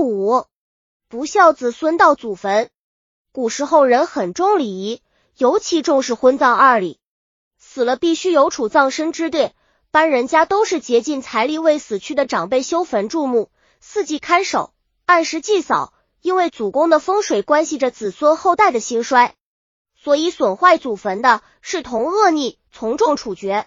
五，不孝子孙到祖坟。古时候人很重礼仪，尤其重视婚葬二礼，死了必须有处葬身之地。般人家都是竭尽财力为死去的长辈修坟筑墓，四季看守，按时祭扫。因为祖宫的风水关系着子孙后代的兴衰，所以损坏祖坟的是同恶逆，从重处决。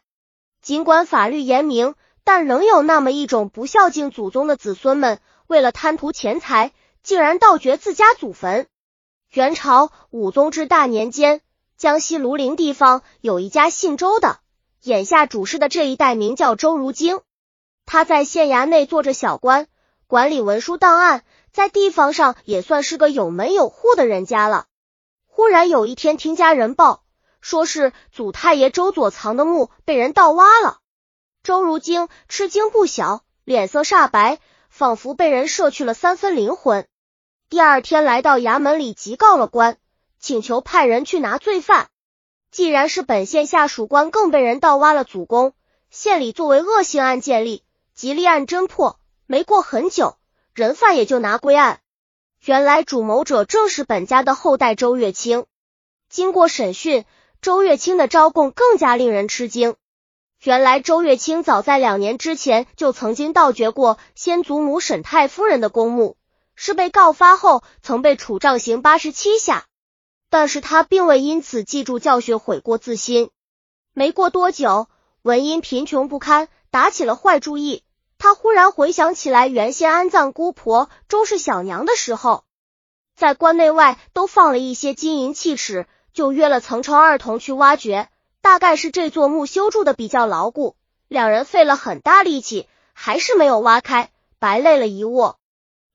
尽管法律严明，但仍有那么一种不孝敬祖宗的子孙们，为了贪图钱财，竟然盗掘自家祖坟。元朝武宗至大年间，江西庐陵地方有一家姓周的，眼下主事的这一代名叫周如京，他在县衙内做着小官，管理文书档案。在地方上也算是个有门有户的人家了。忽然有一天听家人报，说是祖太爷周佐藏的墓被人盗挖了。周如京吃惊不小，脸色煞白，仿佛被人摄去了三分灵魂。第二天来到衙门里急告了官，请求派人去拿罪犯。既然是本县下属官，更被人盗挖了祖宫，县里作为恶性案件立，即立案侦破。没过很久。人犯也就拿归案，原来主谋者正是本家的后代周月清。经过审讯，周月清的招供更加令人吃惊。原来周月清早在两年之前就曾经盗掘过先祖母沈太夫人的公墓，是被告发后曾被处杖刑八十七下，但是他并未因此记住教训，悔过自新。没过多久，文因贫穷不堪，打起了坏主意。他忽然回想起来，原先安葬姑婆周氏小娘的时候，在关内外都放了一些金银器尺，就约了曾成二童去挖掘。大概是这座墓修筑的比较牢固，两人费了很大力气，还是没有挖开，白累了一卧。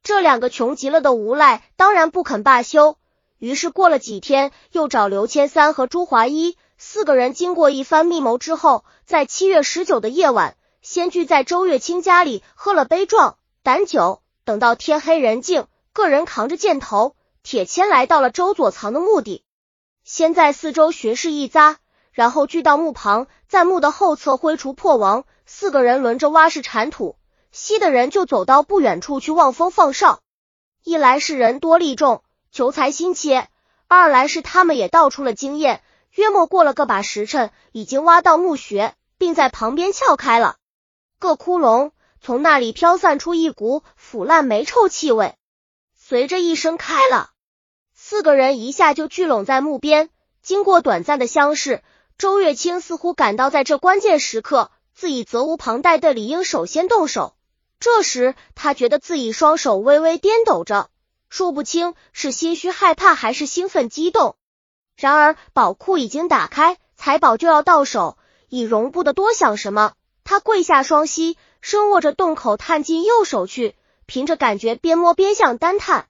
这两个穷极了的无赖当然不肯罢休，于是过了几天，又找刘千三和朱华一四个人，经过一番密谋之后，在七月十九的夜晚。先聚在周月清家里喝了杯壮胆酒，等到天黑人静，个人扛着箭头、铁锨来到了周佐藏的墓地，先在四周巡视一匝，然后聚到墓旁，在墓的后侧挥锄破王，四个人轮着挖是铲土，西的人就走到不远处去望风放哨。一来是人多力众，求财心切；二来是他们也道出了经验，约莫过了个把时辰，已经挖到墓穴，并在旁边撬开了。个窟窿，从那里飘散出一股腐烂霉臭气味。随着一声开了，四个人一下就聚拢在墓边。经过短暂的相视，周月清似乎感到在这关键时刻，自己责无旁贷的理应首先动手。这时他觉得自己双手微微颠抖着，说不清是心虚害怕还是兴奋激动。然而宝库已经打开，财宝就要到手，已容不得多想什么。他跪下双膝，伸握着洞口探进右手去，凭着感觉边摸边向单探。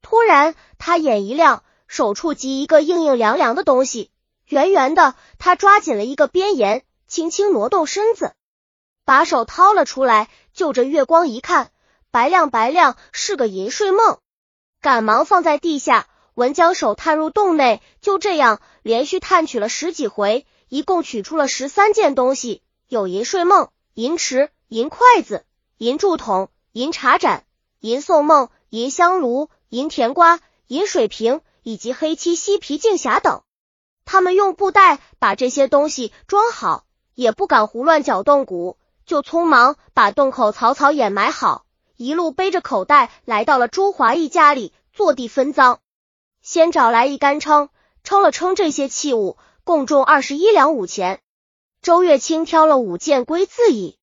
突然，他眼一亮，手触及一个硬硬凉凉的东西，圆圆的。他抓紧了一个边沿，轻轻挪动身子，把手掏了出来，就着月光一看，白亮白亮，是个银睡梦。赶忙放在地下，文将手探入洞内，就这样连续探取了十几回，一共取出了十三件东西。有银睡梦、银匙、银筷子、银柱筒、银茶盏、银宋梦、银香炉、银甜瓜、银水瓶以及黑漆犀皮镜匣等。他们用布袋把这些东西装好，也不敢胡乱搅动鼓，就匆忙把洞口草草掩埋好，一路背着口袋来到了朱华义家里，坐地分赃。先找来一杆称，称了称这些器物，共重二十一两五钱。周月清挑了五件归自己，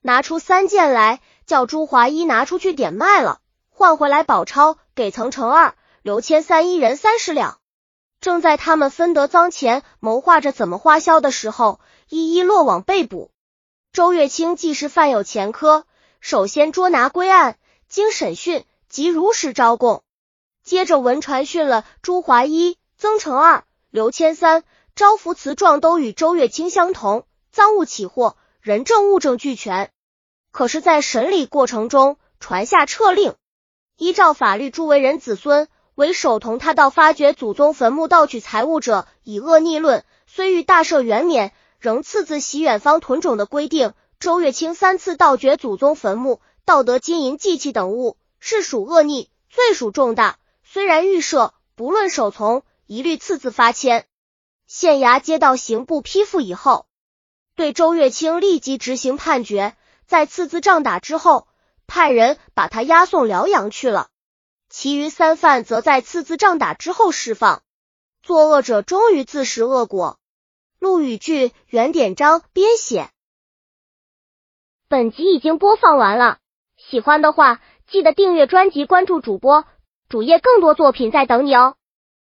拿出三件来，叫朱华一拿出去点卖了，换回来宝钞给曾成二、刘千三一人三十两。正在他们分得赃钱，谋划着怎么花销的时候，一一落网被捕。周月清既是犯有前科，首先捉拿归案，经审讯即如实招供，接着文传讯了朱华一、曾成二、刘千三。招福词状都与周月清相同，赃物起获，人证物证俱全。可是，在审理过程中传下撤令，依照法律，诸为人子孙为首同他到发掘祖宗坟墓盗取财物者，以恶逆论，虽欲大赦原免，仍赐自袭远方屯种的规定。周月清三次盗掘祖宗坟墓，盗得金银祭器等物，是属恶逆，罪属重大。虽然预设，不论守从，一律次自发签。县衙接到刑部批复以后，对周月清立即执行判决，在次字杖打之后，派人把他押送辽阳去了。其余三犯则在次次杖打之后释放。作恶者终于自食恶果。陆羽剧原典章编写。本集已经播放完了，喜欢的话记得订阅专辑，关注主播主页，更多作品在等你哦。